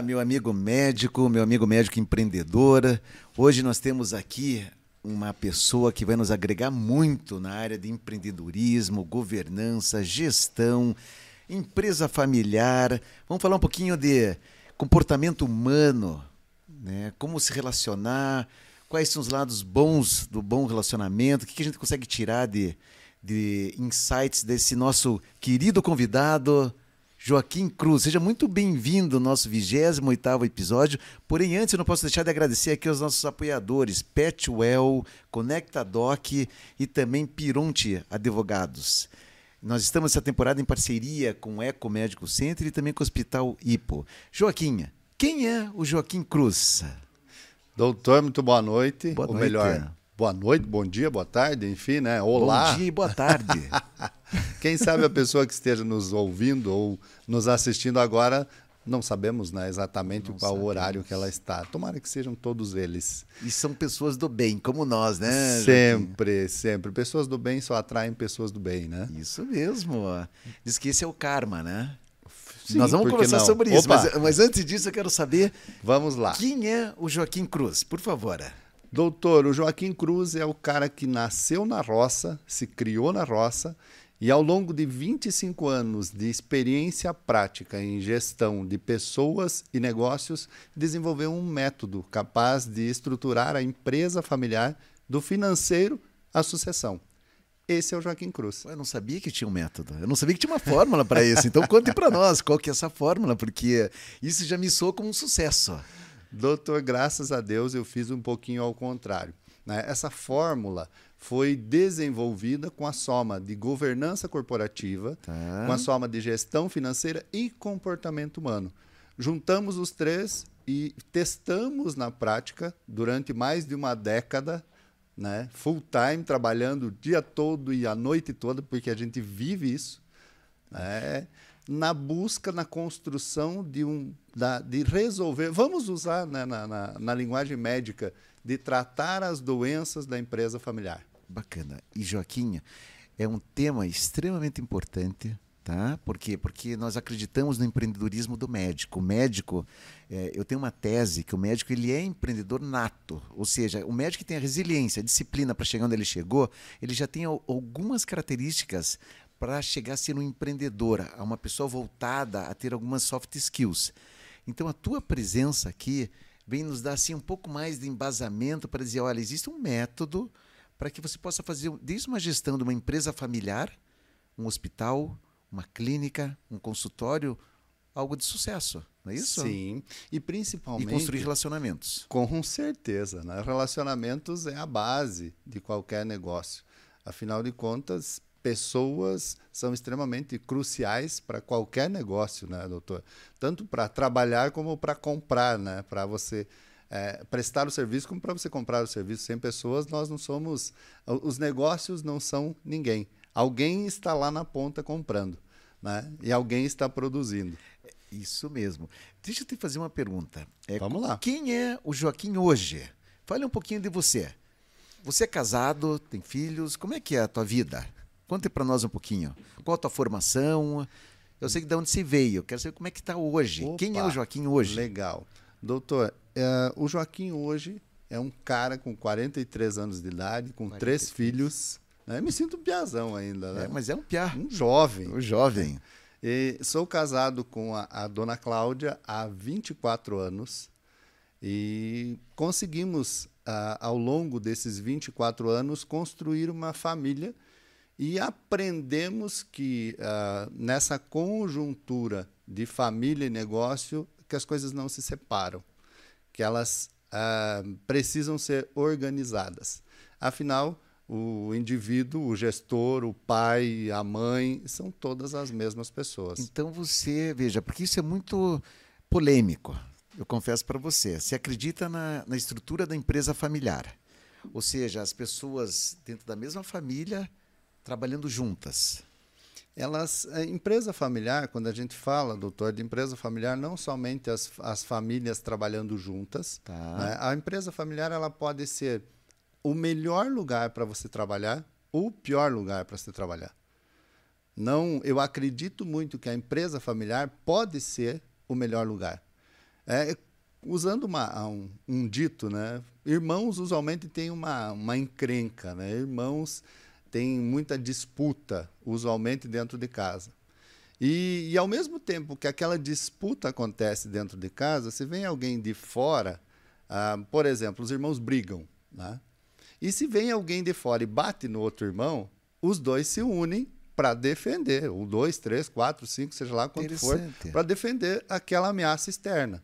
Olá, meu amigo médico, meu amigo médico empreendedor. Hoje nós temos aqui uma pessoa que vai nos agregar muito na área de empreendedorismo, governança, gestão, empresa familiar. Vamos falar um pouquinho de comportamento humano, né? Como se relacionar, quais são os lados bons do bom relacionamento, o que a gente consegue tirar de, de insights desse nosso querido convidado, Joaquim Cruz. Seja muito bem-vindo ao nosso 28º episódio. Porém, antes eu não posso deixar de agradecer aqui aos nossos apoiadores, Petwell, Conectadoc e também Pironte Advogados. Nós estamos essa temporada em parceria com o Eco Médico Center e também com o Hospital Ipo. Joaquim, quem é o Joaquim Cruz? Doutor, muito boa noite. Boa Ou noite. melhor, boa noite, bom dia, boa tarde, enfim, né? Olá. Bom dia e boa tarde. Quem sabe a pessoa que esteja nos ouvindo ou nos assistindo agora, não sabemos né, exatamente Não qual o sabemos. horário que ela está. Tomara que sejam todos eles. e são pessoas do bem, como nós, né? Joaquim? sempre, sempre. Pessoas do bem só atraem pessoas do bem, né? Isso mesmo. Diz que esse é o karma, né? Sim, Nós vamos conversar não? sobre isso, mas, mas antes disso eu quero saber Vamos lá. quem é o Joaquim Cruz, por favor. Doutor, o Joaquim Cruz é o cara que nasceu na roça, se criou na roça e ao longo de 25 anos de experiência prática em gestão de pessoas e negócios, desenvolveu um método capaz de estruturar a empresa familiar do financeiro à sucessão. Esse é o Joaquim Cruz. Eu não sabia que tinha um método. Eu não sabia que tinha uma fórmula para isso. Então conte para nós qual que é essa fórmula, porque isso já me soou como um sucesso. Doutor, graças a Deus eu fiz um pouquinho ao contrário. né? Essa fórmula foi desenvolvida com a soma de governança corporativa, Tá. com a soma de gestão financeira e comportamento humano. Juntamos os três e testamos na prática durante mais de uma década, né? full time, trabalhando o dia todo e a noite toda, porque a gente vive isso né, na busca, na construção de um, da, de resolver, vamos usar né, na, na, na linguagem médica, de tratar as doenças da empresa familiar. Bacana. E Joaquim, é um tema extremamente importante, tá? Por quê? Porque nós acreditamos no empreendedorismo do médico. O médico, é, eu tenho uma tese que o médico ele é empreendedor nato, ou seja, o médico que tem a resiliência, a disciplina para chegar onde ele chegou, ele já tem al- algumas características para chegar a ser um empreendedor, a uma pessoa voltada a ter algumas soft skills. Então a tua presença aqui vem nos dar assim um pouco mais de embasamento para dizer, olha, existe um método para que você possa fazer desde uma gestão de uma empresa familiar, um hospital, uma clínica, um consultório, algo de sucesso, não é isso? Sim, e E principalmente... construir relacionamentos. Com certeza, né? Relacionamentos é a base de qualquer negócio. Afinal de contas, pessoas são extremamente cruciais para qualquer negócio, né, doutor? Tanto para trabalhar como para comprar, né? Para você eh, prestar o serviço como para você comprar o serviço. Sem pessoas, nós não somos. Os negócios não são ninguém. Alguém está lá na ponta comprando, né? E alguém está produzindo. Isso mesmo. Deixa eu te fazer uma pergunta. É, Vamos lá. Quem é o Joaquim hoje? Fale um pouquinho de você. Você é casado, tem filhos, como é que é a tua vida? Conte para nós um pouquinho. Qual a tua formação? Eu sei de onde você veio, quero saber como é que está hoje. Quem é Opa, o Joaquim hoje? Legal. Doutor, eh, o Joaquim hoje é um cara com 43 anos de idade, com 43. três filhos. Né? Me sinto um piazão ainda, né? É, mas é um piá. Um jovem. O jovem. E sou casado com a, a dona Cláudia há 24 anos e conseguimos, ah, ao longo desses 24 anos, construir uma família e aprendemos que ah, nessa conjuntura de família e negócio, que as coisas não se separam, que elas ah, precisam ser organizadas. Afinal, o indivíduo, o gestor, o pai, a mãe, são todas as mesmas pessoas. Então você, veja, porque isso é muito polêmico, eu confesso para você. Você acredita na, na estrutura da empresa familiar. Ou seja, as pessoas dentro da mesma família trabalhando juntas. Elas, empresa familiar, quando a gente fala, doutor, de empresa familiar, não somente as, as famílias trabalhando juntas. Tá. né? A empresa familiar ela pode ser o melhor lugar para você trabalhar ou o pior lugar para você trabalhar. Não, eu acredito muito que a empresa familiar pode ser o melhor lugar. É, usando uma, um, um, dito, né? Irmãos usualmente têm uma, uma encrenca, né? Irmãos têm muita disputa, usualmente dentro de casa. E, e, ao mesmo tempo que aquela disputa acontece dentro de casa, se vem alguém de fora, ah, por exemplo, os irmãos brigam, né? E se vem alguém de fora e bate no outro irmão, os dois se unem para defender, um, dois, três, quatro, cinco, seja lá quanto for, para defender aquela ameaça externa.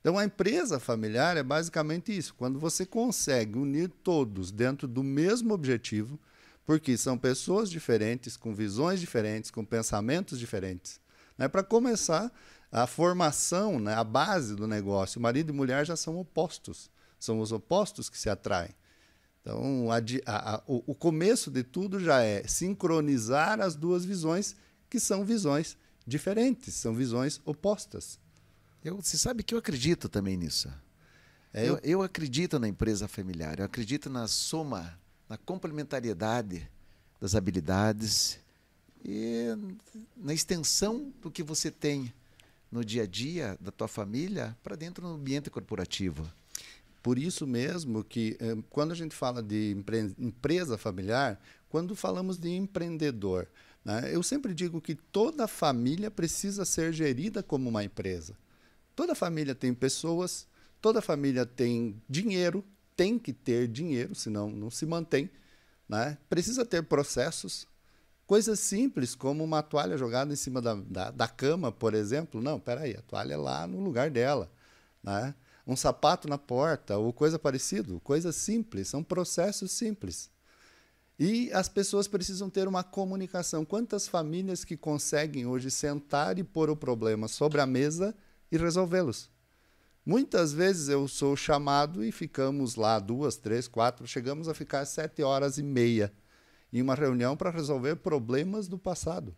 Então, a empresa familiar é basicamente isso. Quando você consegue unir todos dentro do mesmo objetivo, porque são pessoas diferentes, com visões diferentes, com pensamentos diferentes. Né? Para começar, a formação, né? a base do negócio, marido e mulher já são opostos. São os opostos que se atraem. Então, a, a, a, o, começo de tudo já é sincronizar as duas visões, que são visões diferentes, são visões opostas. Eu, você sabe que eu acredito também nisso. É, eu, eu acredito na empresa familiar, eu acredito na soma na complementariedade das habilidades e na extensão do que você tem no dia a dia da tua família para dentro do ambiente corporativo. Por isso mesmo que eh, quando a gente fala de empresa familiar, quando falamos de empreendedor, né, eu sempre digo que toda família precisa ser gerida como uma empresa. Toda família tem pessoas, toda família tem dinheiro, tem que ter dinheiro, senão não se mantém. Né? Precisa ter processos. Coisas simples, como uma toalha jogada em cima da, da, da cama, por exemplo. Não, peraí, a toalha é lá no lugar dela. Né? Um sapato na porta, ou coisa parecida. Coisas simples, são processos simples. E as pessoas precisam ter uma comunicação. Quantas famílias que conseguem hoje sentar e pôr o problema sobre a mesa e resolvê-los? Muitas vezes eu sou chamado e ficamos lá duas, três, quatro, chegamos a ficar sete horas e meia em uma reunião para resolver problemas do passado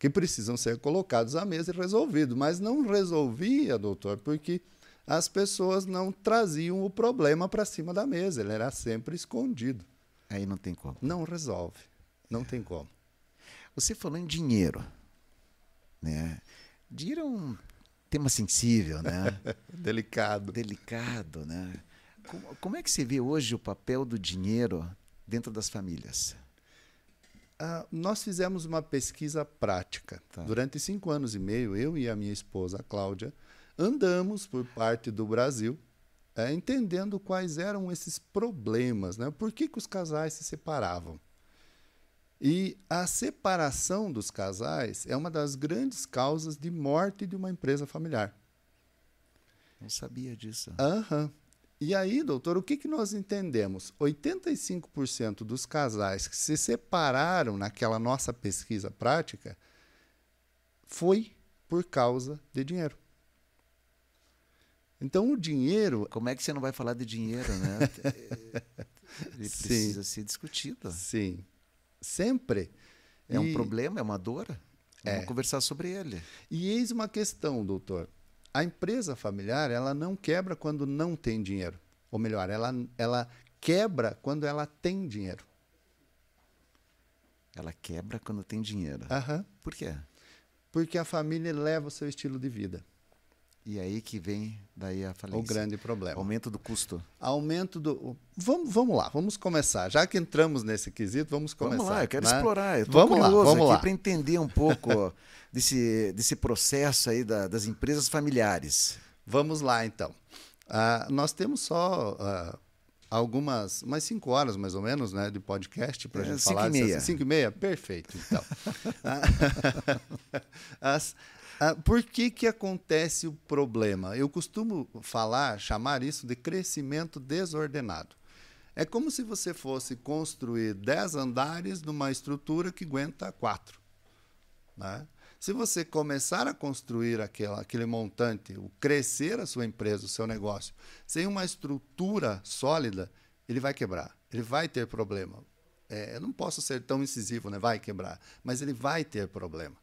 que precisam ser colocados à mesa e resolvidos. Mas não resolvia, doutor, porque as pessoas não traziam o problema para cima da mesa, ele era sempre escondido. Aí não tem como. Não resolve, não tem como. Você falou em dinheiro, né? Dinheiro é um tema sensível, né? Delicado. Delicado, né? Como, como, é que se vê hoje o papel do dinheiro dentro das famílias? Uh, nós fizemos uma pesquisa prática. Tá. Durante cinco anos e meio, eu e a minha esposa, a Cláudia, andamos por parte do Brasil é, entendendo quais eram esses problemas, né? por que, que os casais se separavam. E a separação dos casais é uma das grandes causas de morte de uma empresa familiar. Não sabia disso. Uhum. E aí, doutor, o que, que nós entendemos? 85% dos casais que se separaram naquela nossa pesquisa prática foi por causa de dinheiro. Então, o dinheiro. Como é que você não vai falar de dinheiro, né? Ele precisa Sim. ser discutido. Sim sempre. É e... um problema, é uma dor. Vamos é. conversar sobre ele. E eis uma questão, doutor. A empresa familiar, ela não quebra quando não tem dinheiro. Ou melhor, ela, ela quebra quando ela tem dinheiro. Ela quebra quando tem dinheiro. Uhum. Por quê? Porque a família leva o seu estilo de vida. E aí que vem daí a falência. O grande problema. Aumento do custo. Aumento do. Vamos, vamos lá, vamos começar. Já que entramos nesse quesito, vamos começar. Vamos lá, eu quero né? explorar. Eu vamos lá, vamos lá. para entender um pouco desse, desse processo aí da, das empresas familiares. Vamos lá, então. Uh, nós temos só uh, algumas, umas cinco horas mais ou menos, né, de podcast para a é, gente cinco falar. E meia. Cinco e meia, perfeito. Então, as, ah, por que, que acontece o problema? Eu costumo falar, chamar isso de crescimento desordenado. É como se você fosse construir 10 andares numa estrutura que aguenta quatro. Né? Se você começar a construir aquela, aquele montante, o crescer a sua empresa, o seu negócio, sem uma estrutura sólida, ele vai quebrar, ele vai ter problema. É, eu não posso ser tão incisivo, né? vai quebrar, mas ele vai ter problema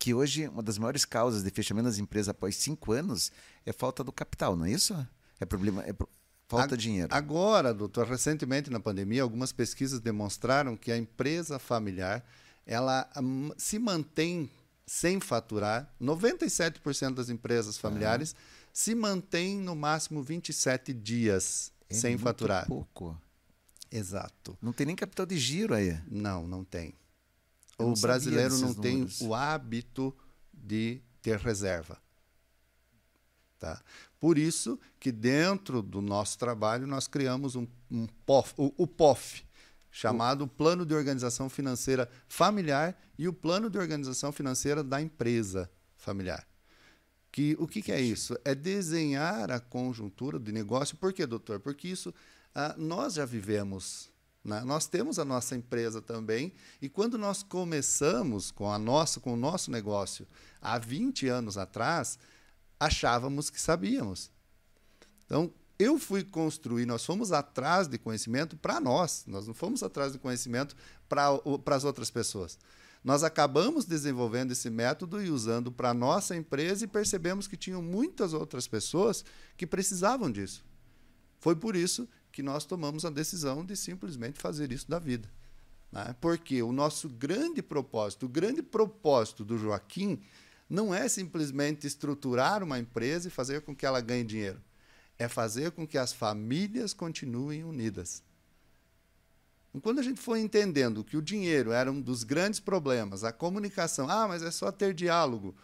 que hoje uma das maiores causas de fechamento das empresas após cinco anos é falta do capital, não é isso? É problema, é pro... falta de dinheiro. Agora, doutor, recentemente na pandemia, algumas pesquisas demonstraram que a empresa familiar ela hum, se mantém sem faturar, 97% das empresas familiares se mantêm no máximo 27 dias É sem muito faturar. pouco. Exato. Não tem nem capital de giro aí. Não, não tem. O brasileiro não tem números. o hábito de ter reserva. Tá? Por isso que dentro do nosso trabalho nós criamos um, um POF, o, o POF, chamado Plano de Organização Financeira Familiar e o Plano de Organização Financeira da Empresa Familiar. Que, o que, que é isso? É desenhar a conjuntura de negócio. Por quê, doutor? Porque isso ah, nós já vivemos. Né? Nós temos a nossa empresa também. E quando nós começamos com, a nossa, com o nosso negócio há 20 anos atrás, achávamos que sabíamos. Então, eu fui construir, nós fomos atrás de conhecimento para nós, nós não fomos atrás de conhecimento para as outras pessoas. Nós acabamos desenvolvendo esse método e usando para a nossa empresa e percebemos que tinham muitas outras pessoas que precisavam disso. Foi por isso que nós tomamos a decisão de simplesmente fazer isso da vida. Né? Porque o nosso grande propósito, o grande propósito do Joaquim não é simplesmente estruturar uma empresa e fazer com que ela ganhe dinheiro. É fazer com que as famílias continuem unidas. Quando a gente foi entendendo que o dinheiro era um dos grandes problemas, a comunicação, ah, mas é só ter diálogo.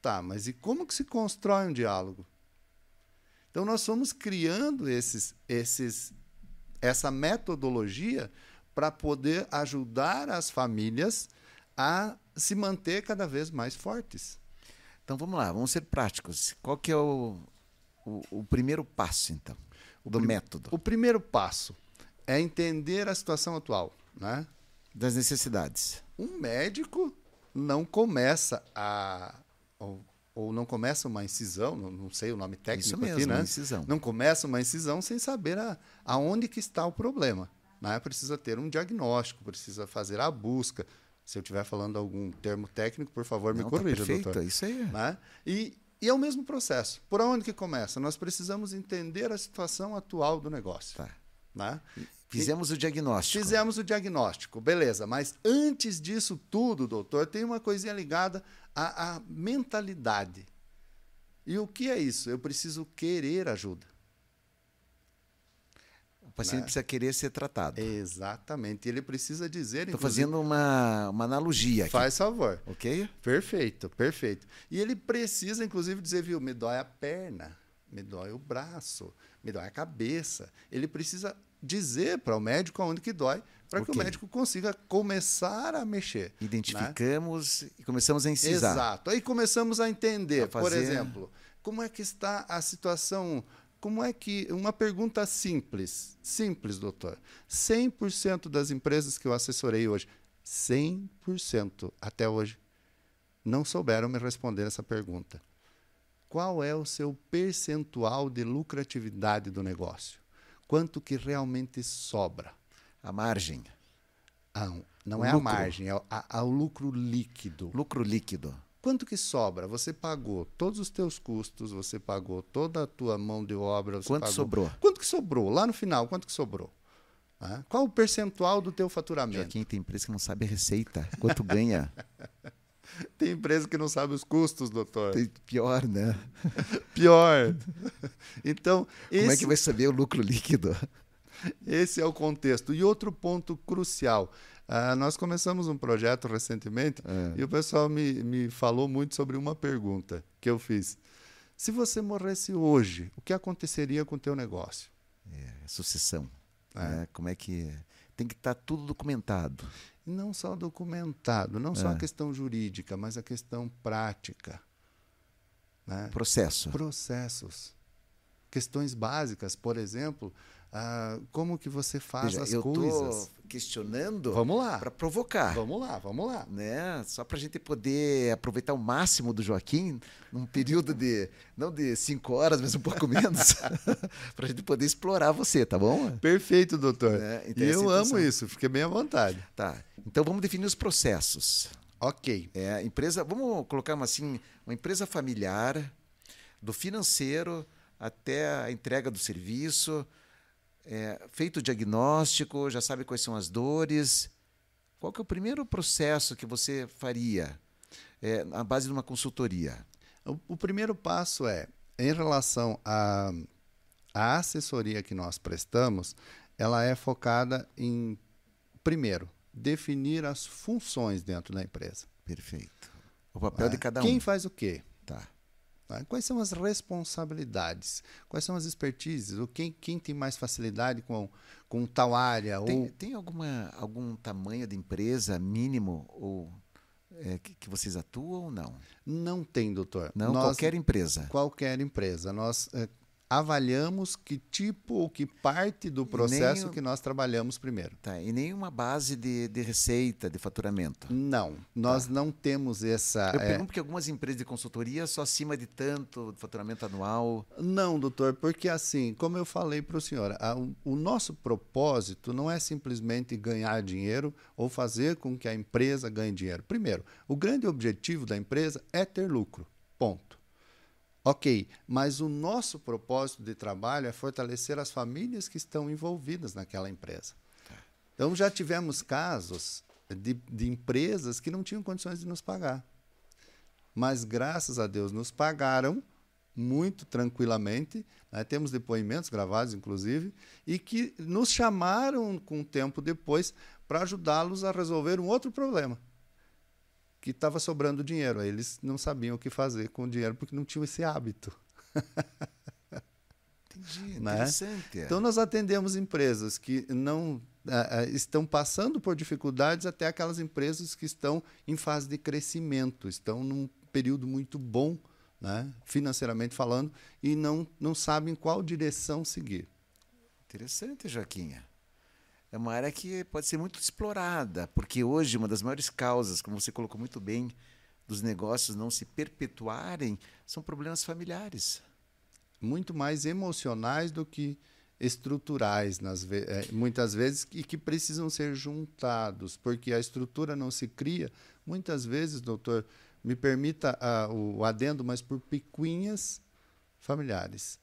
Tá, mas e como que se constrói um diálogo? Então nós fomos criando esses, esses, essa metodologia para poder ajudar as famílias a se manter cada vez mais fortes. Então vamos lá, vamos ser práticos. Qual que é o, o, o primeiro passo, então, do método? O primeiro passo é entender a situação atual. Né? Das necessidades. Um médico não começa a. Ou, não começa uma incisão, não, não sei o nome técnico Isso mesmo, aqui, né? incisão. Não começa uma incisão sem saber a, aonde que está o problema. Né? Precisa ter um diagnóstico, precisa fazer a busca. Se eu estiver falando algum termo técnico, por favor, me Não, tá corrija, perfeito, doutor. é isso aí. Né? E, e é o mesmo processo. Por onde que começa? Nós precisamos entender a situação atual do negócio. Tá. Né? Fizemos o diagnóstico. Fizemos o diagnóstico, beleza. Mas antes disso tudo, doutor, tem uma coisinha ligada à, à mentalidade. E o que é isso? Eu preciso querer ajuda. O paciente né? precisa querer ser tratado. Exatamente. Ele precisa dizer. Estou fazendo uma, uma analogia aqui. Faz favor. Ok? Perfeito, perfeito. E ele precisa, inclusive, dizer, viu, me dói a perna, me dói o braço, me dói a cabeça. Ele precisa dizer para o médico aonde que dói, para que o médico consiga começar a mexer. né? Identificamos e começamos a incisar. Exato. Aí começamos a entender, A por fazer- exemplo, como é que está a situação. Como é que. Uma pergunta simples. Simples, doutor. 100% das empresas que eu assessorei hoje, 100% até hoje, não souberam me responder essa pergunta. Qual é o seu percentual de lucratividade do negócio? Quanto que realmente sobra? A margem. Ah, não O é lucro. a margem, é o, a- a- o lucro líquido. Lucro líquido. Quanto que sobra? Você pagou todos os teus custos, você pagou toda a tua mão de obra. Quanto pagou... sobrou? Quanto que sobrou? Lá no final, quanto que sobrou? Qual o percentual do teu faturamento? Joaquim tem empresa que não sabe a receita. Quanto ganha? Tem empresa que não sabe os custos, doutor. Tem pior, né? Pior. então, esse, Como é que vai saber o lucro líquido? esse é o contexto. E outro ponto crucial. ah, nós começamos um projeto recentemente É. e o pessoal me, me falou muito sobre uma pergunta que eu fiz. Se você morresse hoje, o que aconteceria com o teu negócio? É, sucessão. É. né? Como é que. Tem que estar tudo documentado. Não só documentado, não só É. a questão jurídica, mas a questão prática. Né? Processo. Processos. Questões básicas, por exemplo, ah, como que você faz Veja, as eu coisas. estou questionando Vamos lá. para provocar. Vamos lá, vamos lá. né? Só para a gente poder aproveitar o máximo do Joaquim num período de não de cinco horas, mas um pouco menos, para a gente poder explorar você, tá bom? Perfeito, doutor. É, então e é eu amo intenção. isso, fiquei bem à vontade. Tá. Então vamos definir os processos. Ok. É, empresa, vamos colocar uma assim, uma empresa familiar, do financeiro até a entrega do serviço, é, feito o diagnóstico, já sabe quais são as dores. Qual que é o primeiro processo que você faria? é, na base de uma consultoria? O, o primeiro passo é, em relação à, à assessoria que nós prestamos, ela é focada em, primeiro, definir as funções dentro da empresa. Perfeito. O papel é, de cada um. Quem faz o quê? Tá. Tá. Quais são as responsabilidades? Quais são as expertises? Ou quem, quem tem mais facilidade com, com tal área? Tem, ou... tem alguma, algum tamanho de empresa mínimo ou é, que, que, vocês atuam ou não? Não tem, doutor. Não, Nós, qualquer empresa. Qualquer empresa. Nós é, avaliamos que tipo ou que parte do processo nem, que nós trabalhamos primeiro. Tá, e nenhuma base de, de receita, de faturamento? Não, nós tá. não temos essa... Eu é... pergunto porque algumas empresas de consultoria só acima de tanto de faturamento anual... Não, doutor, porque assim, como eu falei para o senhor, a, o nosso propósito não é simplesmente ganhar dinheiro ou fazer com que a empresa ganhe dinheiro. Primeiro, o grande objetivo da empresa é ter lucro, ponto. Ok, mas o nosso propósito de trabalho é fortalecer as famílias que estão envolvidas naquela empresa. Então já tivemos casos de, de empresas que não tinham condições de nos pagar. Mas graças a Deus nos pagaram muito tranquilamente. Né? Temos depoimentos gravados, inclusive, e que nos chamaram com um tempo depois para ajudá-los a resolver um outro problema que estava sobrando dinheiro. Aí eles não sabiam o que fazer com o dinheiro porque não tinham esse hábito. Entendi, né? interessante. É. Então nós atendemos empresas que não uh, estão passando por dificuldades até aquelas empresas que estão em fase de crescimento, estão num período muito bom, né, financeiramente falando, e não, não sabem qual direção seguir. Interessante, Joaquinha é uma área que pode ser muito explorada, porque hoje uma das maiores causas, como você colocou muito bem, dos negócios não se perpetuarem são problemas familiares. Muito mais emocionais do que estruturais, ve é, muitas vezes, e que precisam ser juntados, porque a estrutura não se cria, muitas vezes, doutor, me permita uh, o adendo, mas por picuinhas familiares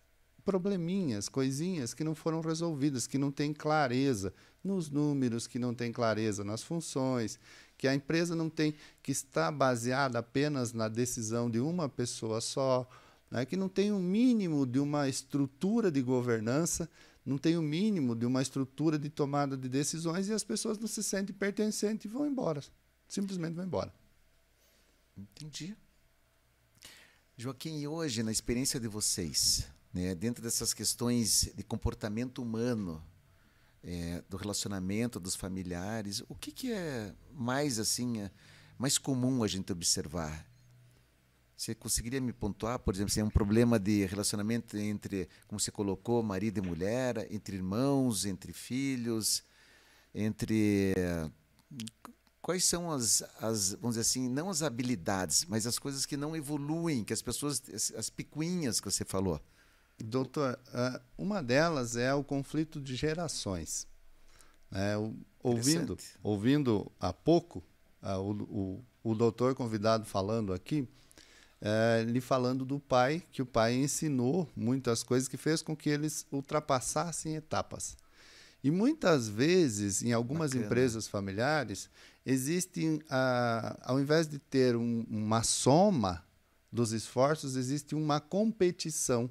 probleminhas, coisinhas que não foram resolvidas, que não têm clareza nos números, que não têm clareza nas funções, que a empresa não tem, que está baseada apenas na decisão de uma pessoa só, né, que não tem o um mínimo de uma estrutura de governança, não tem o um mínimo de uma estrutura de tomada de decisões e as pessoas não se sentem pertencentes e vão embora. Simplesmente vão embora. Entendi. Joaquim, e hoje, na experiência de vocês, né, dentro dessas questões de comportamento humano, é, do relacionamento dos familiares, o que, que é mais assim, é mais comum a gente observar? Você conseguiria me pontuar, por exemplo, se é um problema de relacionamento entre, como você colocou, marido e mulher, entre irmãos, entre filhos, entre quais são as, as, vamos dizer assim, não as habilidades, mas as coisas que não evoluem, que as pessoas, as, as picuinhas que você falou. Doutor, uma delas é o conflito de gerações. É, ouvindo, ouvindo há pouco o, o, o doutor convidado falando aqui, é, lhe falando do pai, que o pai ensinou muitas coisas que fez com que eles ultrapassassem etapas. E muitas vezes, em algumas Bacana. empresas familiares, existe, ao invés de ter um, uma soma dos esforços, existe uma competição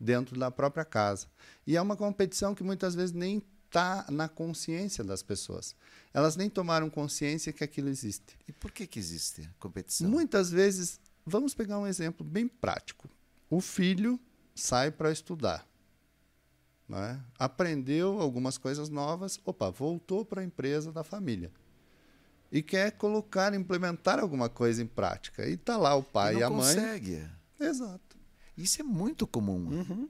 dentro da própria casa. E é uma competição que muitas vezes nem está na consciência das pessoas. Elas nem tomaram consciência que aquilo existe. E por que, que existe competição? Muitas vezes, vamos pegar um exemplo bem prático. O filho sai para estudar. Né? Aprendeu algumas coisas novas, opa, voltou para a empresa da família. E quer colocar, implementar alguma coisa em prática. E está lá o pai e, e a mãe. consegue. Exato. Isso é muito comum. Uhum.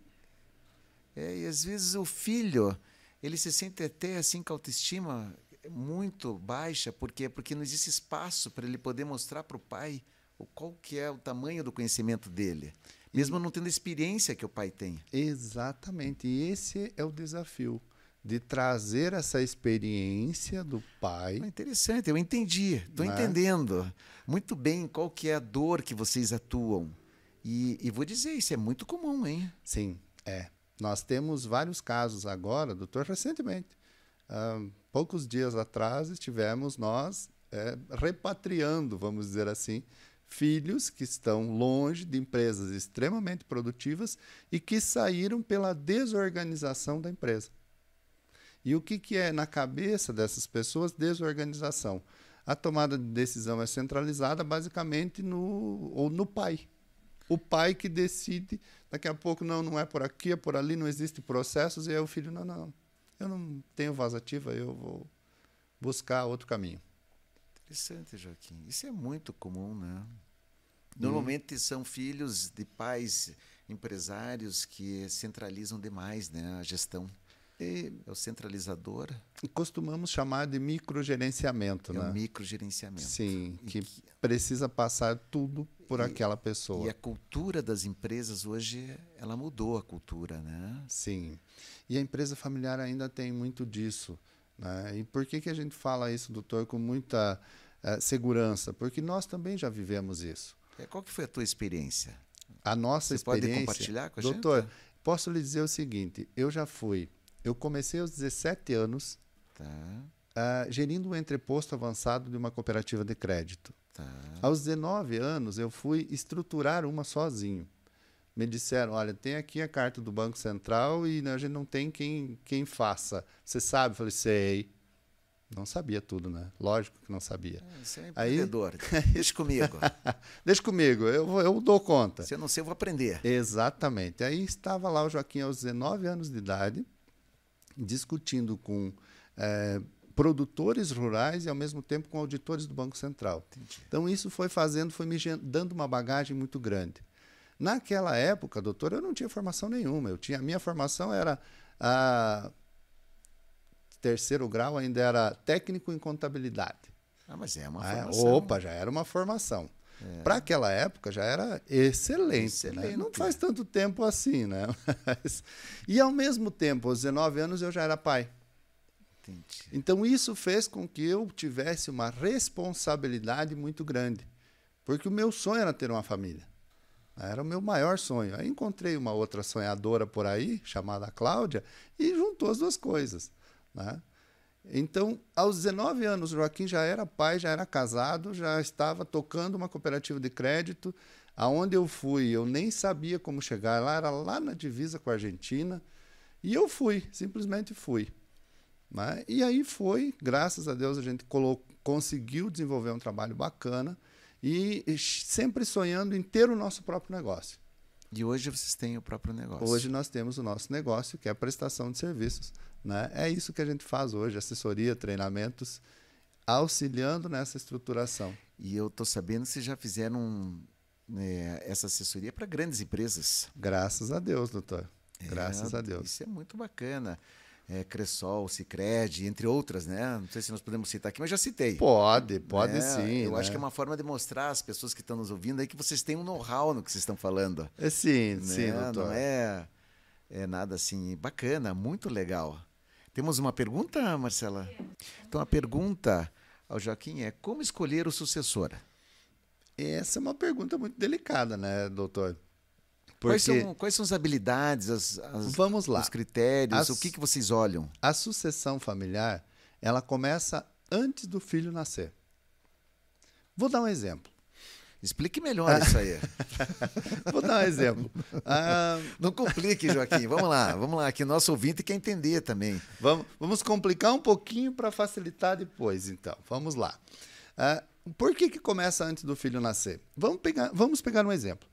É, e às vezes o filho, ele se sente até assim com a autoestima muito baixa, porque porque não existe espaço para ele poder mostrar para o pai o qual que é o tamanho do conhecimento dele, mesmo e... não tendo a experiência que o pai tem. Exatamente. E esse é o desafio de trazer essa experiência do pai. É interessante, eu entendi, estou né? entendendo muito bem qual que é a dor que vocês atuam. E, e vou dizer, isso é muito comum, hein? Sim, é. Nós temos vários casos agora, doutor, recentemente. Poucos dias atrás estivemos nós é, repatriando, vamos dizer assim, filhos que estão longe de empresas extremamente produtivas e que saíram pela desorganização da empresa. E o que, que é na cabeça dessas pessoas desorganização? A tomada de decisão é centralizada basicamente no, ou no pai. O pai que decide, daqui a pouco, não, não é por aqui, é por ali, não existe processos, e aí o filho, não, não, eu não tenho voz ativa, eu vou buscar outro caminho. Interessante, Joaquim. Isso é muito comum, né? Normalmente hum. são filhos de pais empresários que centralizam demais né, a gestão. E é o centralizador. Costumamos chamar de microgerenciamento, é né? Microgerenciamento. Sim, que, que, precisa passar tudo por e, aquela pessoa. E a cultura das empresas hoje, ela mudou a cultura, né? Sim. E a empresa familiar ainda tem muito disso. Né? E por que, que a gente fala isso, doutor, com muita uh, segurança? Porque nós também já vivemos isso. É, qual que foi a tua experiência? A nossa Você experiência. Pode compartilhar com a doutor, gente? posso lhe dizer o seguinte: eu já fui. Eu comecei aos 17 anos tá. uh, gerindo um entreposto avançado de uma cooperativa de crédito. Tá. Aos 19 anos, eu fui estruturar uma sozinho me disseram, olha, tem aqui a carta do Banco Central e a gente não tem quem, quem faça. Você sabe? Eu falei, sei. Não sabia tudo, né? Lógico que não sabia. É, você é empreendedor. Aí... Deixa comigo. Deixa comigo, eu, eu dou conta. Se eu não sei, eu vou aprender. Exatamente. Aí estava lá o Joaquim aos 19 anos de idade, discutindo com é, produtores rurais e, ao mesmo tempo, com auditores do Banco Central. Entendi. Então, isso foi fazendo, foi me dando uma bagagem muito grande. Naquela época, doutor, eu não tinha formação nenhuma. Eu tinha, a minha formação era a terceiro grau, ainda era técnico em contabilidade. Ah, mas é uma é, formação. opa, já era uma formação. É. Para aquela época já era excelente. Né? excelente. Né? Não faz tanto tempo assim, né? Mas, e ao mesmo tempo, aos 19 anos, eu já era pai. Entendi. Então isso fez com que eu tivesse uma responsabilidade muito grande. Porque o meu sonho era ter uma família. Era o meu maior sonho. Aí encontrei uma outra sonhadora por aí, chamada Cláudia, e juntou as duas coisas. Né? Então, aos 19 anos, Joaquim já era pai, já era casado, já estava tocando uma cooperativa de crédito. Aonde eu fui, eu nem sabia como chegar lá, era lá na divisa com a Argentina. E eu fui, simplesmente fui. Né? E aí foi, graças a Deus, a gente colocou, conseguiu desenvolver um trabalho bacana e sempre sonhando em ter o nosso próprio negócio. E hoje vocês têm o próprio negócio? Hoje nós temos o nosso negócio, que é a prestação de serviços. Né? É isso que a gente faz hoje: assessoria, treinamentos, auxiliando nessa estruturação. E eu estou sabendo que vocês já fizeram né, essa assessoria para grandes empresas. Graças a Deus, doutor. É, Graças a Deus. Isso é muito bacana é, Cressol, Cicred, entre outras, né? Não sei se nós podemos citar aqui, mas já citei. Pode, pode é, sim. Eu né? acho que é uma forma de mostrar às pessoas que estão nos ouvindo aí que vocês têm um know-how no que vocês estão falando. É, sim, né? sim, doutor. Não é, é nada assim bacana, muito legal. Temos uma pergunta, Marcela? Então a pergunta ao Joaquim é como escolher o sucessor? Essa é uma pergunta muito delicada, né, doutor? Quais, são, quais são as habilidades, as, as, Vamos lá. os critérios, as, o que, que vocês olham? A sucessão familiar, ela começa antes do filho nascer. Vou dar um exemplo. Explique melhor isso aí. Vou dar um exemplo. Ah, Não complique, Joaquim. Vamos lá, vamos lá, que nosso ouvinte quer entender também. Vamos, vamos complicar um pouquinho para facilitar depois, então. Vamos lá. Ah, por que, que começa antes do filho nascer? Vamos pegar, vamos pegar um exemplo.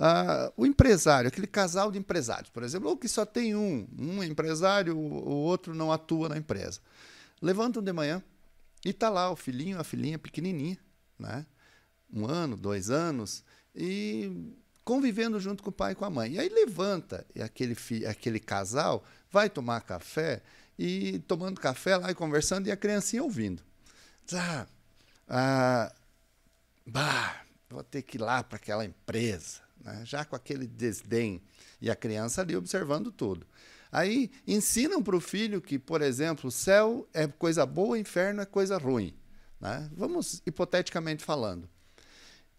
Uh, o empresário, aquele casal de empresários, por exemplo, ou que só tem um, um empresário, o outro não atua na empresa. Levantam de manhã e está lá o filhinho, a filhinha pequenininha, né? um ano, dois anos, e convivendo junto com o pai e com a mãe. E aí levanta e aquele, aquele casal, vai tomar café, e tomando café lá e conversando, e a criancinha ouvindo. Ah, ah, bah, vou ter que ir lá para aquela empresa né? já com aquele desdém. E a criança ali observando tudo. Aí ensinam para o filho que, por exemplo, o céu é coisa boa, o inferno é coisa ruim. Né? Vamos hipoteticamente falando.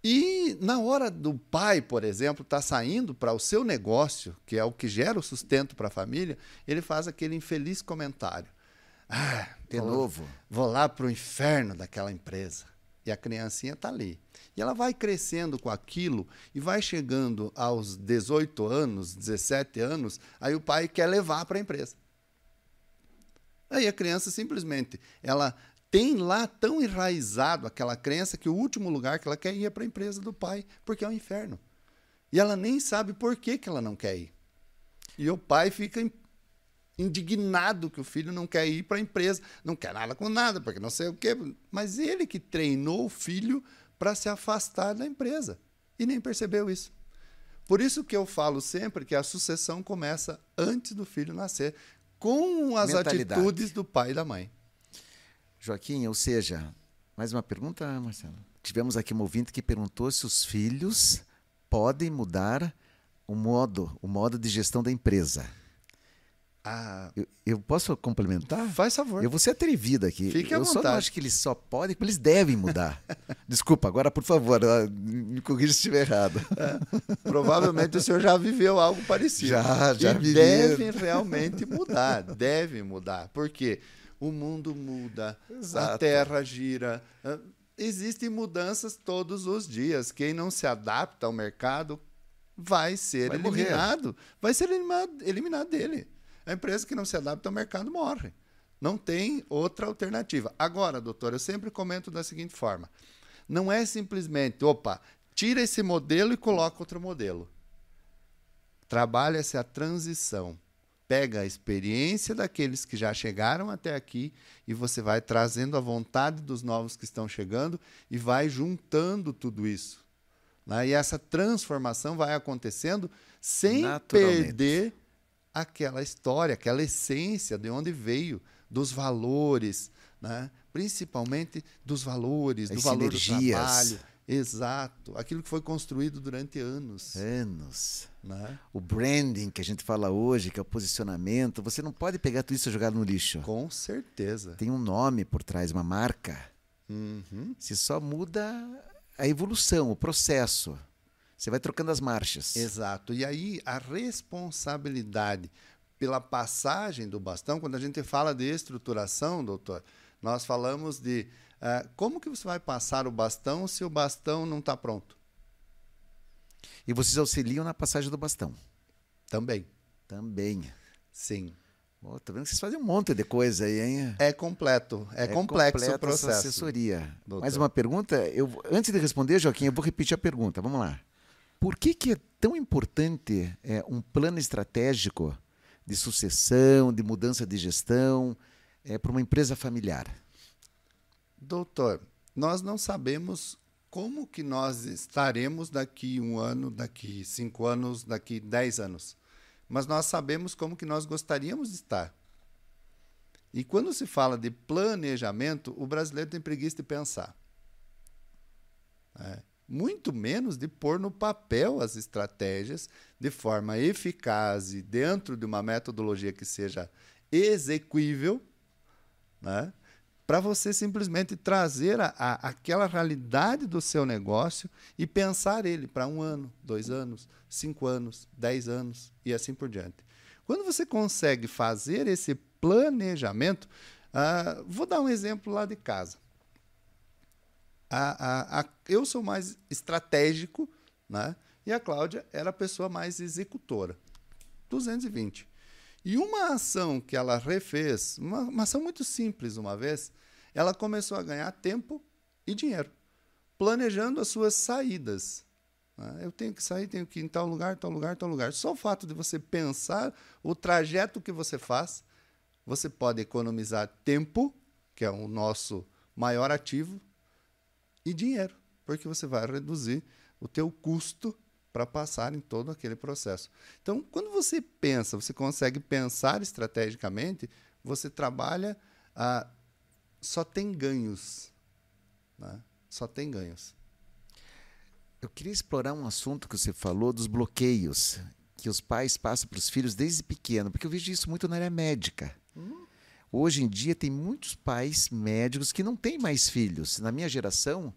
E na hora do pai, por exemplo, estar tá saindo para o seu negócio, que é o que gera o sustento para a família, ele faz aquele infeliz comentário. Ah, de vou, novo. Vou lá para o inferno daquela empresa. E a criancinha está ali. E ela vai crescendo com aquilo e vai chegando aos 18 anos, 17 anos, aí o pai quer levar para a empresa. Aí a criança simplesmente, ela tem lá tão enraizado aquela crença que o último lugar que ela quer ir é para a empresa do pai, porque é o inferno. E ela nem sabe por que, que ela não quer ir. E o pai fica indignado que o filho não quer ir para a empresa, não quer nada com nada, porque não sei o quê. Mas ele que treinou o filho para se afastar da empresa e nem percebeu isso. Por isso que eu falo sempre que a sucessão começa antes do filho nascer, com as atitudes do pai e da mãe. Joaquim, ou seja, mais uma pergunta, Marcelo. Tivemos aqui um ouvinte que perguntou se os filhos podem mudar o modo, o modo de gestão da empresa. Ah, eu, eu, posso complementar? Faz favor. Eu vou ser atrevido aqui. Fique à eu vontade. só não acho que eles só podem, eles devem mudar. Desculpa, agora, por favor, me corrija se estiver errado. É, provavelmente o senhor já viveu algo parecido. Já, já e devem realmente mudar, devem mudar. Porque o mundo muda, Exato. a terra gira. Existem mudanças todos os dias. Quem não se adapta ao mercado vai ser vai eliminado. Morrer. Vai ser eliminado, eliminado dele. A empresa que não se adapta ao mercado morre. Não tem outra alternativa. Agora, doutor, eu sempre comento da seguinte forma: não é simplesmente, opa, tira esse modelo e coloca outro modelo. Trabalha-se a transição. Pega a experiência daqueles que já chegaram até aqui e você vai trazendo a vontade dos novos que estão chegando e vai juntando tudo isso. Né? E essa transformação vai acontecendo sem perder aquela história, aquela essência de onde veio, dos valores, né? principalmente dos valores, As do valor do trabalho. Exato, aquilo que foi construído durante anos. Anos. Né? O branding que a gente fala hoje, que é o posicionamento, você não pode pegar tudo isso e jogar no lixo. Com certeza. Tem um nome por trás, uma marca. Uhum. Se só muda a evolução, o processo. Você vai trocando as marchas. Exato. E aí a responsabilidade pela passagem do bastão, quando a gente fala de estruturação, doutor, nós falamos de uh, como que você vai passar o bastão se o bastão não está pronto. E vocês auxiliam na passagem do bastão? Também. Também. Sim. Oh, tá vendo que vocês fazem um monte de coisa aí, hein? É completo, é, é complexo o processo. assessoria. Doutor. Mais uma pergunta? Eu, antes de responder, Joaquim, eu vou repetir a pergunta. Vamos lá. Por que, que é tão importante é, um plano estratégico de sucessão, de mudança de gestão é, para uma empresa familiar? Doutor, nós não sabemos como que nós estaremos daqui um ano, daqui cinco anos, daqui dez anos. Mas nós sabemos como que nós gostaríamos de estar. E quando se fala de planejamento, o brasileiro tem preguiça de pensar. É muito menos de pôr no papel as estratégias de forma eficaz e dentro de uma metodologia que seja execuível, né? para você simplesmente trazer a, a, aquela realidade do seu negócio e pensar ele para um ano, dois anos, cinco anos, dez anos e assim por diante. Quando você consegue fazer esse planejamento, uh, vou dar um exemplo lá de casa a, a, a, eu sou mais estratégico, né? E a Cláudia era a pessoa mais executora. 220. E uma ação que ela refez, uma, uma ação muito simples uma vez, ela começou a ganhar tempo e dinheiro, planejando as suas saídas. Né? Eu tenho que sair, tenho que ir em tal lugar, tal lugar, tal lugar. Só o fato de você pensar o trajeto que você faz, você pode economizar tempo, que é o nosso maior ativo, e dinheiro, porque você vai reduzir o teu custo para passar em todo aquele processo. Então, quando você pensa, você consegue pensar estrategicamente, você trabalha, ah, só tem ganhos. Né? Só tem ganhos. Eu queria explorar um assunto que você falou dos bloqueios que os pais passam para os filhos desde pequeno, porque eu vejo isso muito na área médica. Hum. Hoje em dia tem muitos pais médicos que não têm mais filhos. Na minha geração,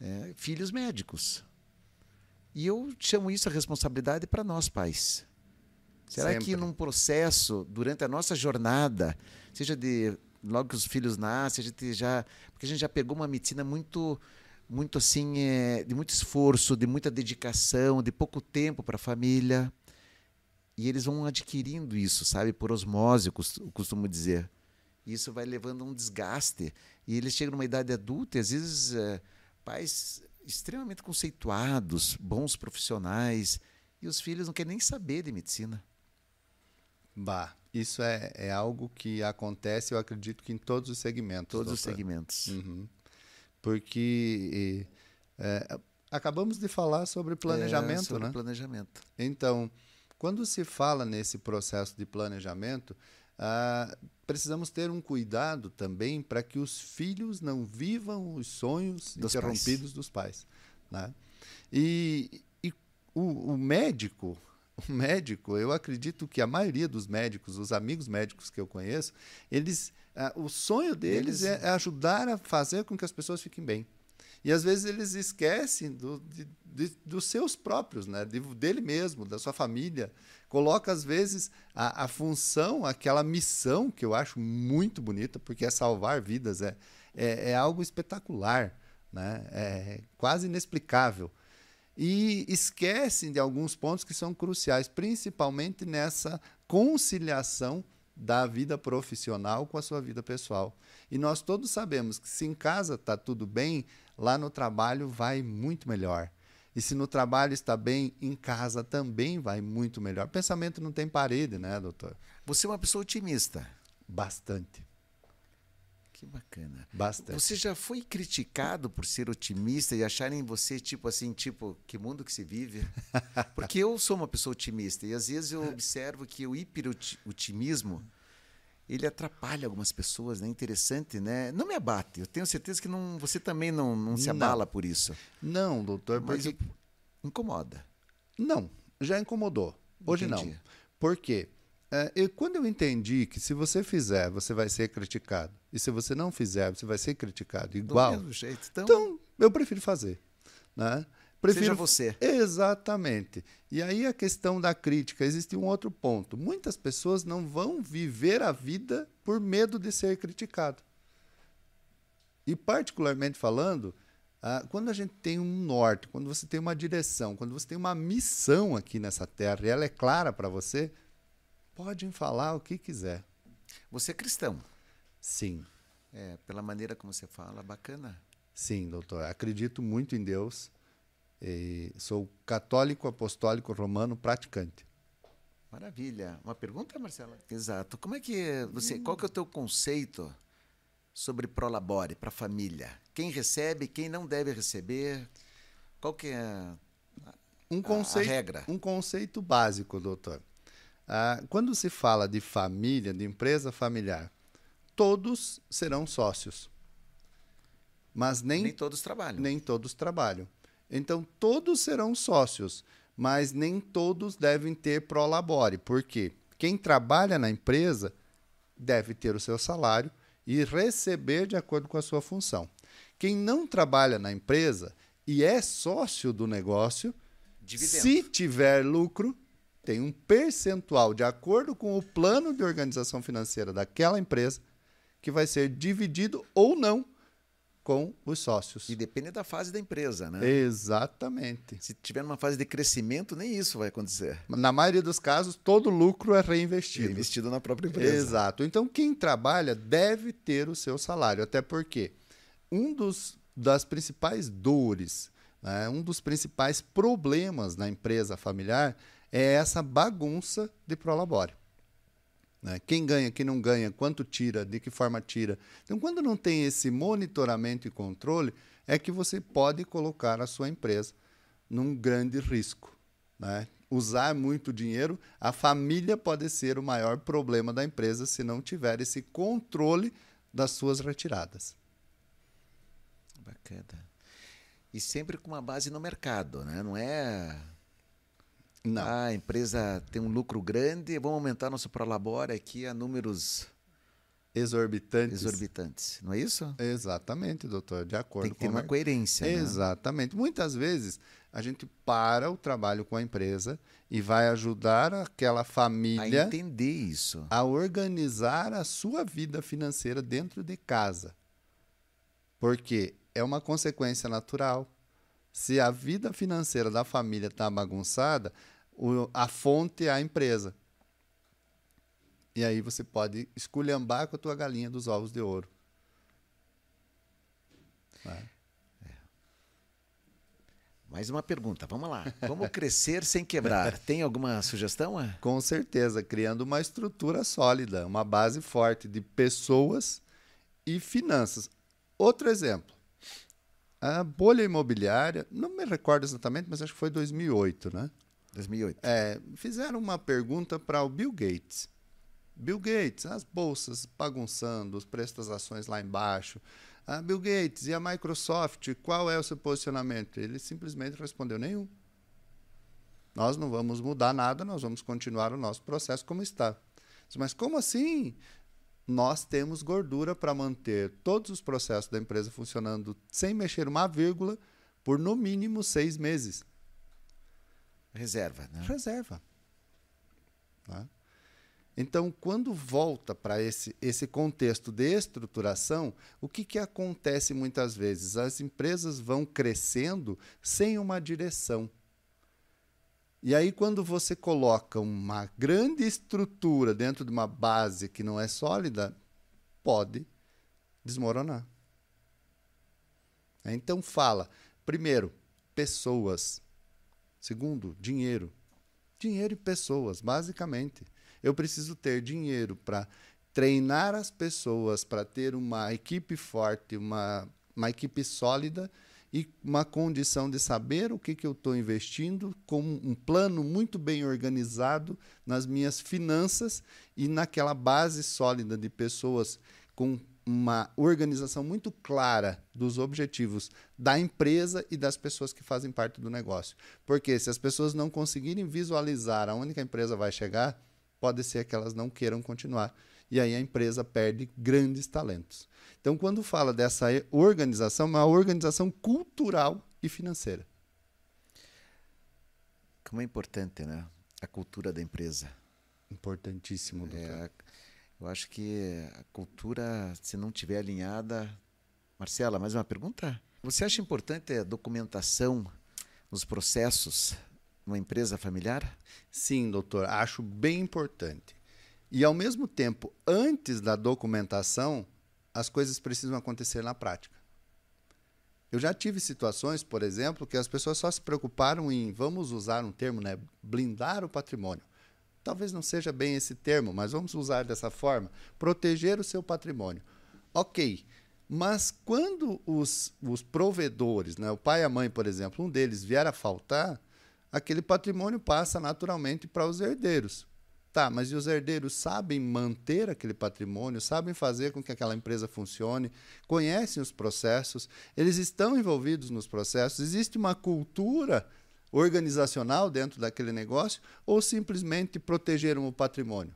é, filhos médicos. E eu chamo isso a responsabilidade para nós pais. Será Sempre. que num processo, durante a nossa jornada, seja de logo que os filhos nascem, a gente já. Porque a gente já pegou uma medicina muito muito assim, é, de muito esforço, de muita dedicação, de pouco tempo para a família. E eles vão adquirindo isso, sabe, por osmose, eu costumo dizer. E isso vai levando a um desgaste. E eles chegam numa idade adulta e às vezes é, pais extremamente conceituados, bons profissionais, e os filhos não querem nem saber de medicina. Bah, isso é, é algo que acontece, eu acredito que em todos os segmentos. Todos doutor. os segmentos. Uhum porque é, acabamos de falar sobre planejamento, é, sobre né? planejamento. Então, quando se fala nesse processo de planejamento, ah, precisamos ter um cuidado também para que os filhos não vivam os sonhos dos interrompidos pais. dos pais. Né? E, e o, o médico, o médico, eu acredito que a maioria dos médicos, os amigos médicos que eu conheço, eles ah, o sonho deles eles... é, ajudar a fazer com que as pessoas fiquem bem. E às vezes eles esquecem do, de, de, dos seus próprios, né? De, dele mesmo, da sua família. Coloca, às vezes, a, a, função, aquela missão, que eu acho muito bonita, porque é salvar vidas, é, é, é algo espetacular, né? é quase inexplicável. E esquecem de alguns pontos que são cruciais, principalmente nessa conciliação da vida profissional com a sua vida pessoal. E nós todos sabemos que se em casa está tudo bem, lá no trabalho vai muito melhor. E se no trabalho está bem, em casa também vai muito melhor. Pensamento não tem parede, né, doutor? Você é uma pessoa otimista. Bastante. Que bacana. Bastante. Você já foi criticado por ser otimista e acharem você tipo assim, tipo, que mundo que se vive? Porque eu sou uma pessoa otimista e às vezes eu observo que o hiperotimismo ele atrapalha algumas pessoas, né? Interessante, né? Não me abate. Eu tenho certeza que não, você também não, não se abala não. por isso. Não, doutor, mas porque... incomoda. Não, já incomodou. Hoje Entendi. não. Por quê? É, eu, quando eu entendi que se você fizer, você vai ser criticado, e se você não fizer, você vai ser criticado igual. Do mesmo jeito. Então, então eu prefiro fazer. Né? Prefiro... Seja você. Exatamente. E aí a questão da crítica, existe um outro ponto. Muitas pessoas não vão viver a vida por medo de ser criticado. E particularmente falando, quando a gente tem um norte, quando você tem uma direção, quando você tem uma missão aqui nessa terra e ela é clara para você, Podem falar o que quiser. Você é cristão? Sim. É, pela maneira como você fala, bacana. Sim, doutor. Acredito muito em Deus. Sou católico apostólico romano praticante. Maravilha. Uma pergunta, Marcela? Exato. Como é que você, qual que é o teu conceito sobre prolabore para a família? Quem recebe, quem não deve receber? Qual que é a, um conceito, a regra? Um conceito básico, doutor. Ah, quando se fala de família, de empresa familiar, todos serão sócios. Mas nem, nem todos trabalham. Nem todos trabalham. Então, todos serão sócios, mas nem todos devem ter prolabore. Por quê? Quem trabalha na empresa deve ter o seu salário e receber de acordo com a sua função. Quem não trabalha na empresa e é sócio do negócio, Dividendo. se tiver lucro, tem um percentual de acordo com o plano de organização financeira daquela empresa que vai ser dividido ou não com os sócios. E depende da fase da empresa, né? Exatamente. Se tiver uma fase de crescimento, nem isso vai acontecer. Na maioria dos casos, todo lucro é reinvestido. Reinvestido na própria empresa. Exato. Então, quem trabalha deve ter o seu salário, até porque um dos das principais dores, né, um dos principais problemas na empresa familiar é essa bagunça de prolabore. Né? Quem ganha, quem não ganha, quanto tira, de que forma tira. Então, quando não tem esse monitoramento e controle, é que você pode colocar a sua empresa num grande risco. Né? Usar muito dinheiro, a família pode ser o maior problema da empresa se não tiver esse controle das suas retiradas. Bacana. E sempre com uma base no mercado, né? Não é não. Ah, a empresa tem um lucro grande, vamos aumentar nosso prolabore aqui a números exorbitantes. Exorbitantes, não é isso? Exatamente, doutor, de acordo Tem que ter com uma coerência. Né? Exatamente. Muitas vezes a gente para o trabalho com a empresa e vai ajudar aquela família a entender isso, a organizar a sua vida financeira dentro de casa. Porque é uma consequência natural. Se a vida financeira da família está bagunçada, a fonte é a empresa. E aí você pode esculhambar com a tua galinha dos ovos de ouro. É. Mais uma pergunta, vamos lá. Como crescer sem quebrar? Tem alguma sugestão? Com certeza, criando uma estrutura sólida, uma base forte de pessoas e finanças. Outro exemplo. A bolha imobiliária, não me recordo exatamente, mas acho que foi 2008, né? 2008. É, fizeram uma pergunta para o Bill Gates. Bill Gates, as bolsas bagunçando, os preços das ações lá embaixo. Ah, Bill Gates, e a Microsoft, qual é o seu posicionamento? Ele simplesmente respondeu: nenhum. Nós não vamos mudar nada, nós vamos continuar o nosso processo como está. Mas como assim? Nós temos gordura para manter todos os processos da empresa funcionando sem mexer uma vírgula por no mínimo seis meses. Reserva, né? Reserva. Tá? Então, quando volta para esse, esse contexto de estruturação, o que, que acontece muitas vezes? As empresas vão crescendo sem uma direção. E aí, quando você coloca uma grande estrutura dentro de uma base que não é sólida, pode desmoronar. Então, fala, primeiro, pessoas. Segundo, dinheiro. Dinheiro e pessoas, basicamente. Eu preciso ter dinheiro para treinar as pessoas, para ter uma equipe forte, uma, uma equipe sólida e uma condição de saber o que, que eu estou investindo, com um plano muito bem organizado nas minhas finanças e naquela base sólida de pessoas com uma organização muito clara dos objetivos da empresa e das pessoas que fazem parte do negócio. Porque se as pessoas não conseguirem visualizar aonde a empresa vai chegar, pode ser que elas não queiram continuar. E aí a empresa perde grandes talentos. Então, quando fala dessa organização, é uma organização cultural e financeira. Como é importante, né? A cultura da empresa. Importantíssimo, doutor. É, eu acho que a cultura, se não tiver alinhada. Marcela, mais uma pergunta? Você acha importante a documentação nos processos numa empresa familiar? Sim, doutor, acho bem importante. E, ao mesmo tempo, antes da documentação, as coisas precisam acontecer na prática. Eu já tive situações, por exemplo, que as pessoas só se preocuparam em, vamos usar um termo, né, blindar o patrimônio. Talvez não seja bem esse termo, mas vamos usar dessa forma: proteger o seu patrimônio. Ok, mas quando os, os provedores, né, o pai e a mãe, por exemplo, um deles vier a faltar, aquele patrimônio passa naturalmente para os herdeiros. Tá, mas e os herdeiros sabem manter aquele patrimônio, sabem fazer com que aquela empresa funcione, conhecem os processos, eles estão envolvidos nos processos, existe uma cultura organizacional dentro daquele negócio ou simplesmente protegeram o patrimônio?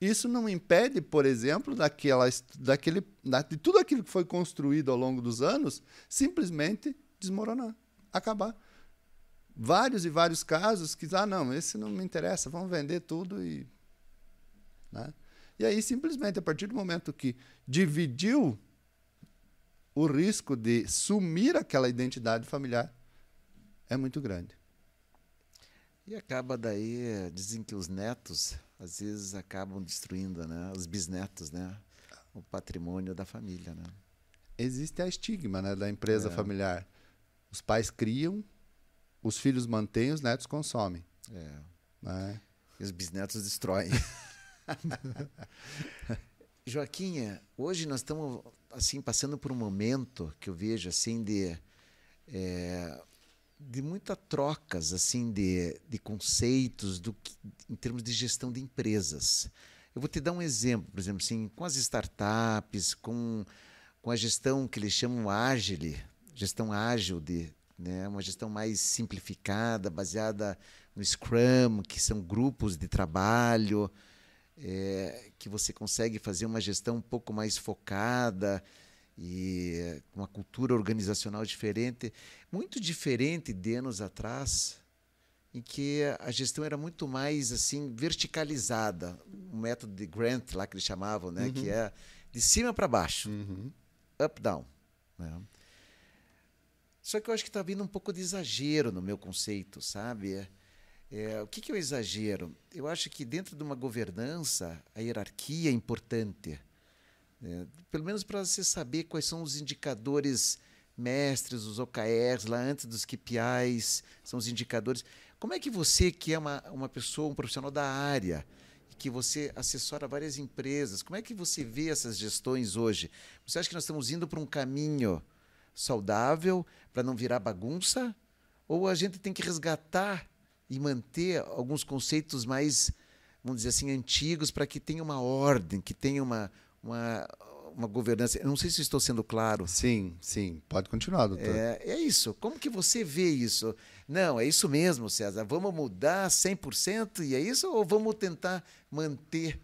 Isso não impede, por exemplo, daquela, daquele, de tudo aquilo que foi construído ao longo dos anos simplesmente desmoronar, acabar vários e vários casos que, ah, não, esse não me interessa, vamos vender tudo e. Né? E aí, simplesmente, a partir do momento que dividiu o risco de sumir aquela identidade familiar, é muito grande. E acaba daí, dizem que os netos, às vezes, acabam destruindo, né? Os bisnetos, né? O patrimônio da família, né? Existe a estigma né, da empresa é. familiar. Os pais criam os filhos mantêm, os netos consomem. É. Né? E os bisnetos destroem. Joaquim, hoje nós estamos assim passando por um momento que eu vejo assim de é, de muitas trocas assim de, de conceitos do que, em termos de gestão de empresas. Eu vou te dar um exemplo, por exemplo, assim, com as startups, com, com a gestão que eles chamam ágil, gestão ágil de, né? uma gestão mais simplificada, baseada no Scrum, que são grupos de trabalho. é, que você consegue fazer uma gestão um pouco mais focada e uma cultura organizacional diferente, muito diferente de anos atrás, em que a gestão era muito mais assim verticalizada, o método de Grant lá que eles chamavam, né, uhum. que é de cima para baixo, uhum. up down. Né? Só que eu acho que está vindo um pouco de exagero no meu conceito, sabe? É, o que, que é o exagero? Eu acho que dentro de uma governança a hierarquia é importante, né? pelo menos para você saber quais são os indicadores mestres, os OKRs, lá antes dos KPIs, são os indicadores. Como é que você, que é uma, uma pessoa, um profissional da área, que você assessora várias empresas, como é que você vê essas gestões hoje? Você acha que nós estamos indo para um caminho saudável para não virar bagunça? Ou a gente tem que resgatar e manter alguns conceitos mais, vamos dizer assim, antigos para que tenha uma ordem, que tenha uma, uma, uma governança. Eu não sei se estou sendo claro. Sim, sim. Pode continuar, doutor. É, é isso. Como que você vê isso? Não, é isso mesmo, César. Vamos mudar 100% e é isso? Ou vamos tentar manter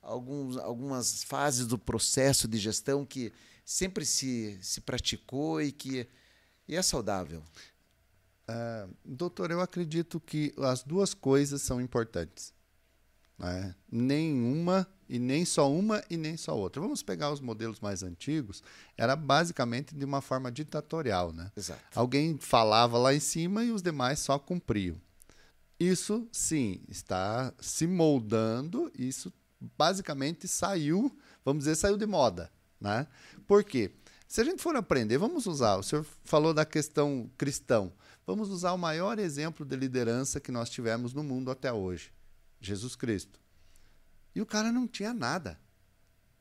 alguns, algumas fases do processo de gestão que sempre se, se praticou e que e é saudável? Uh, doutor, eu acredito que as duas coisas são importantes. Né? Nenhuma e nem só uma e nem só outra. Vamos pegar os modelos mais antigos, era basicamente de uma forma ditatorial. Né? Exato. Alguém falava lá em cima e os demais só cumpriam. Isso, sim, está se moldando, isso basicamente saiu, vamos dizer, saiu de moda. Né? Por quê? Se a gente for aprender, vamos usar, o senhor falou da questão cristão, vamos usar o maior exemplo de liderança que nós tivemos no mundo até hoje Jesus Cristo. E o cara não tinha nada.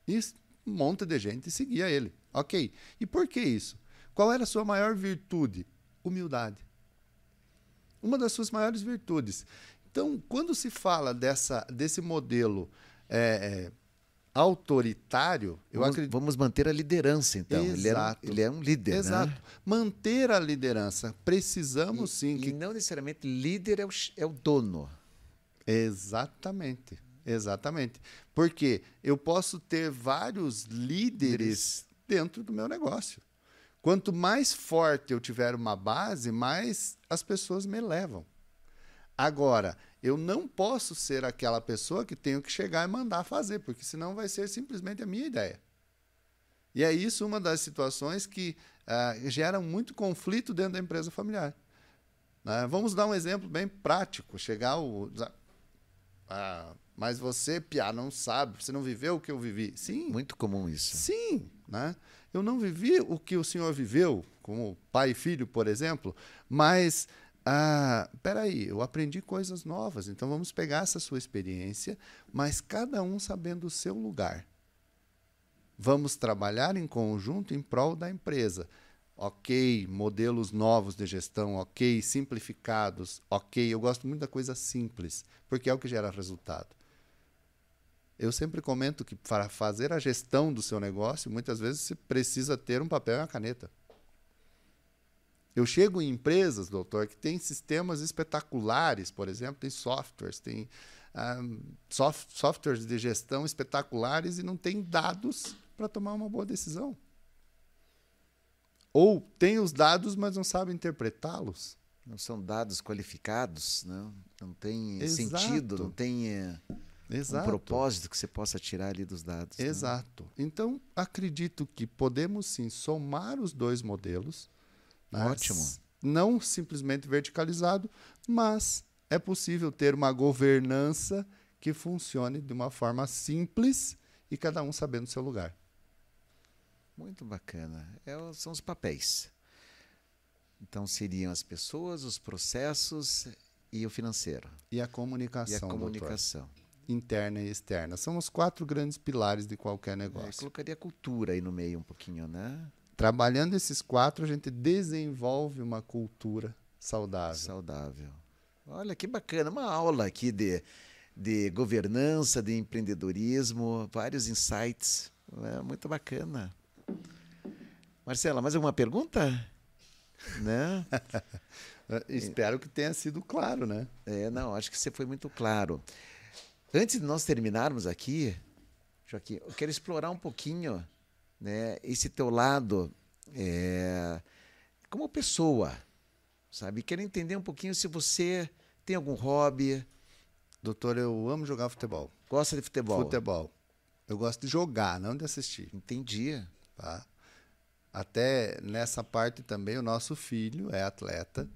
E um monte de gente seguia ele. Ok. E por que isso? Qual era a sua maior virtude? Humildade. Uma das suas maiores virtudes. Então, quando se fala dessa, desse modelo é, é, autoritário, vamos, acredito... vamos, manter a liderança, então. Exato. Ele, é um, ele é um líder. Né? Exato. Né? Manter a liderança. Precisamos e, sim. E que... não necessariamente líder é o, é o dono. Exatamente. Exatamente. Porque eu posso ter vários líderes dentro do meu negócio. Quanto mais forte eu tiver uma base, mais as pessoas me levam. Agora, eu não posso ser aquela pessoa que tenho que chegar e mandar fazer, porque senão vai ser simplesmente a minha ideia. E é isso uma das situações que uh, geram muito conflito dentro da empresa familiar. Uh, vamos dar um exemplo bem prático. Chegar o, ah, mas você, Pia, não sabe, você não viveu o que eu vivi. Sim. Muito comum isso. Sim, né? Eu não vivi o que o senhor viveu, como pai e filho, por exemplo, mas ah, peraí, eu aprendi coisas novas, então vamos pegar essa sua experiência, mas cada um sabendo o seu lugar. Vamos trabalhar em conjunto em prol da empresa ok, modelos novos de gestão, ok, simplificados, ok. Eu gosto muito da coisa simples, porque é o que gera resultado. Eu sempre comento que para fazer a gestão do seu negócio, muitas vezes você precisa ter um papel e uma caneta. Eu chego em empresas, doutor, que têm sistemas espetaculares, por exemplo, tem softwares, tem um, ah, soft, softwares de gestão espetaculares e não tem dados para tomar uma boa decisão. Ou tem os dados, mas não sabe interpretá-los. Não são dados qualificados, não, não tem Exato. sentido, não tem é, um propósito que você possa tirar ali dos dados. Né? Exato. Né? Então, acredito que podemos sim somar os dois modelos. Ótimo. Não simplesmente verticalizado, mas é possível ter uma governança que funcione de uma forma simples e cada um sabendo o seu lugar. Muito bacana. É, são os papéis. Então seriam as pessoas, os processos e o financeiro. E a comunicação. E a comunicação. Doutor. Interna e externa. São os quatro grandes pilares de qualquer negócio. É, colocaria a cultura aí no meio um pouquinho, né? Trabalhando esses quatro, a gente desenvolve uma cultura saudável. Saudável. Olha que bacana, uma aula aqui de, de governança, de empreendedorismo, vários insights. É muito bacana. Marcela, mais alguma pergunta? Né? Espero que tenha sido claro, né? É, não, acho que você foi muito claro. Antes de nós terminarmos aqui, Joaquim, eu quero explorar um pouquinho né, esse teu lado é, como pessoa, sabe? Quero entender um pouquinho se você tem algum hobby. Doutor, eu amo jogar futebol. Gosta de futebol? Futebol. Eu gosto de jogar, não de assistir. Entendi. Tá? Até nessa parte também, o nosso filho é atleta.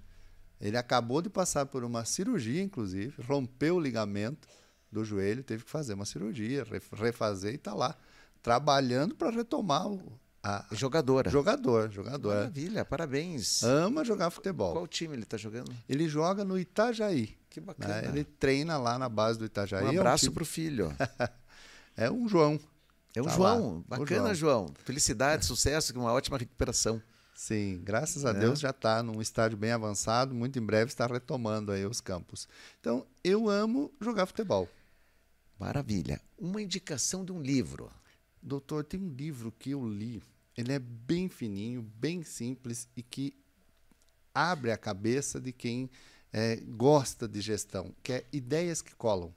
Ele acabou de passar por uma cirurgia, inclusive, rompeu o ligamento do joelho, teve que fazer uma cirurgia, refazer e está lá, trabalhando para retomar o. A... Jogadora. Jogador, jogador. Maravilha, parabéns. Ama jogar futebol. Qual time ele está jogando? Ele joga no Itajaí. Que bacana. Né? Ele treina lá na base do Itajaí. Um abraço é um para o filho. é um João. É um tá João. Lá. Bacana, João. João. Felicidade, sucesso, uma ótima recuperação. Sim, graças a é. Deus já está num estágio bem avançado, muito em breve está retomando aí os campos. Então, eu amo jogar futebol. Maravilha. Uma indicação de um livro. Doutor, tem um livro que eu li. Ele é bem fininho, bem simples e que abre a cabeça de quem é, gosta de gestão, que é Ideias que Colam.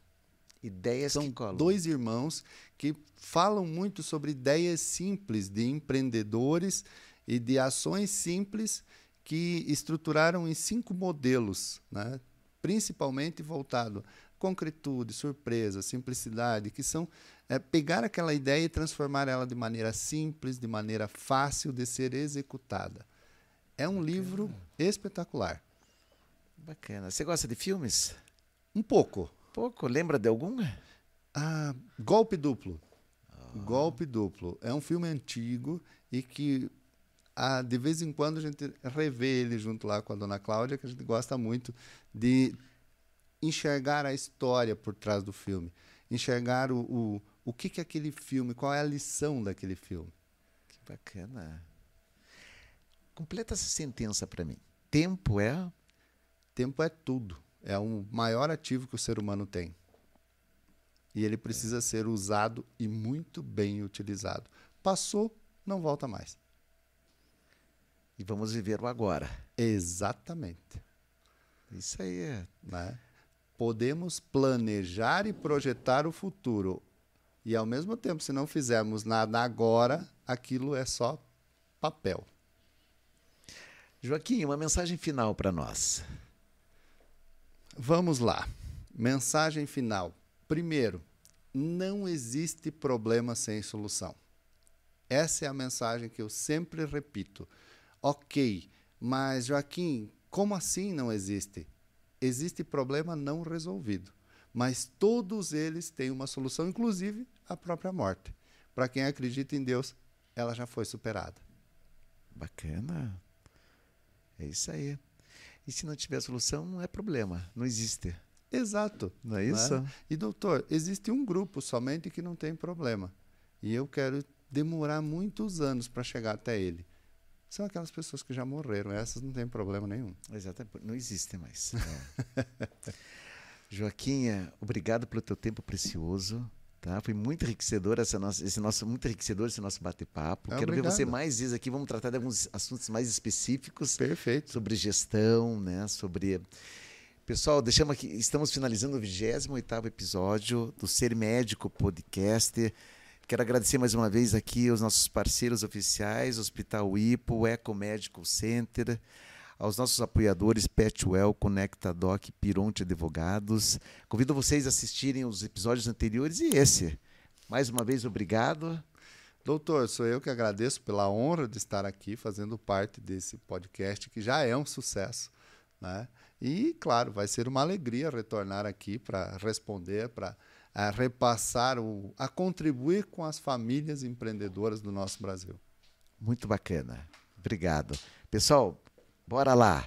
Ideias São que colam. dois irmãos que falam muito sobre ideias simples de empreendedores e de ações simples que estruturaram em cinco modelos, né? principalmente voltado concretude, surpresa, simplicidade, que são é, pegar aquela ideia e transformar ela de maneira simples, de maneira fácil de ser executada. É um Bacana. livro espetacular. Bacana. Você gosta de filmes? Um pouco. Pouco. Lembra de algum? Ah, Golpe Duplo. Oh. Golpe Duplo. É um filme antigo e que ah, de vez em quando a gente revê ele junto lá com a dona Cláudia, que a gente gosta muito de enxergar a história por trás do filme, enxergar o, o, o que, que é aquele filme, qual é a lição daquele filme. Que bacana. Completa essa sentença para mim. Tempo é? Tempo é tudo. É o maior ativo que o ser humano tem. E ele precisa é. ser usado e muito bem utilizado. Passou, não volta mais. E vamos viver o agora. Exatamente. Isso aí é. Né? Podemos planejar e projetar o futuro. E ao mesmo tempo, se não fizermos nada agora, aquilo é só papel. Joaquim, uma mensagem final para nós. Vamos lá. Mensagem final. Primeiro, não existe problema sem solução. Essa é a mensagem que eu sempre repito. Ok, mas Joaquim, como assim não existe? Existe problema não resolvido, mas todos eles têm uma solução, inclusive a própria morte. Para quem acredita em Deus, ela já foi superada. Bacana. É isso aí. E se não tiver solução, não é problema, não existe. Exato. Não é isso? Não é? E doutor, existe um grupo somente que não tem problema. E eu quero demorar muitos anos para chegar até ele. São aquelas pessoas que já morreram, essas não tem problema nenhum. Exatamente, não existem mais. É. Joaquinha, obrigado pelo teu tempo precioso. Tá? Foi muito enriquecedor essa nossa, esse nosso, muito enriquecedor esse nosso bate-papo. É, Quero obrigado. ver você mais vezes aqui. Vamos tratar de alguns assuntos mais específicos. Perfeito. Sobre gestão, né? Sobre. Pessoal, deixamos aqui. Estamos finalizando o 28 episódio do Ser Médico Podcast. Quero agradecer mais uma vez aqui aos nossos parceiros oficiais, Hospital IPO, Eco Medical Center, aos nossos apoiadores Petwell, Conecta Doc, Pironte Advogados. Convido vocês a assistirem os episódios anteriores e esse. Mais uma vez, obrigado. Doutor, sou eu que agradeço pela honra de estar aqui fazendo parte desse podcast, que já é um sucesso. Né? E, claro, vai ser uma alegria retornar aqui para responder, para repassar, o, a contribuir com as famílias empreendedoras do nosso Brasil. Muito bacana. Obrigado. Pessoal, Bora lá!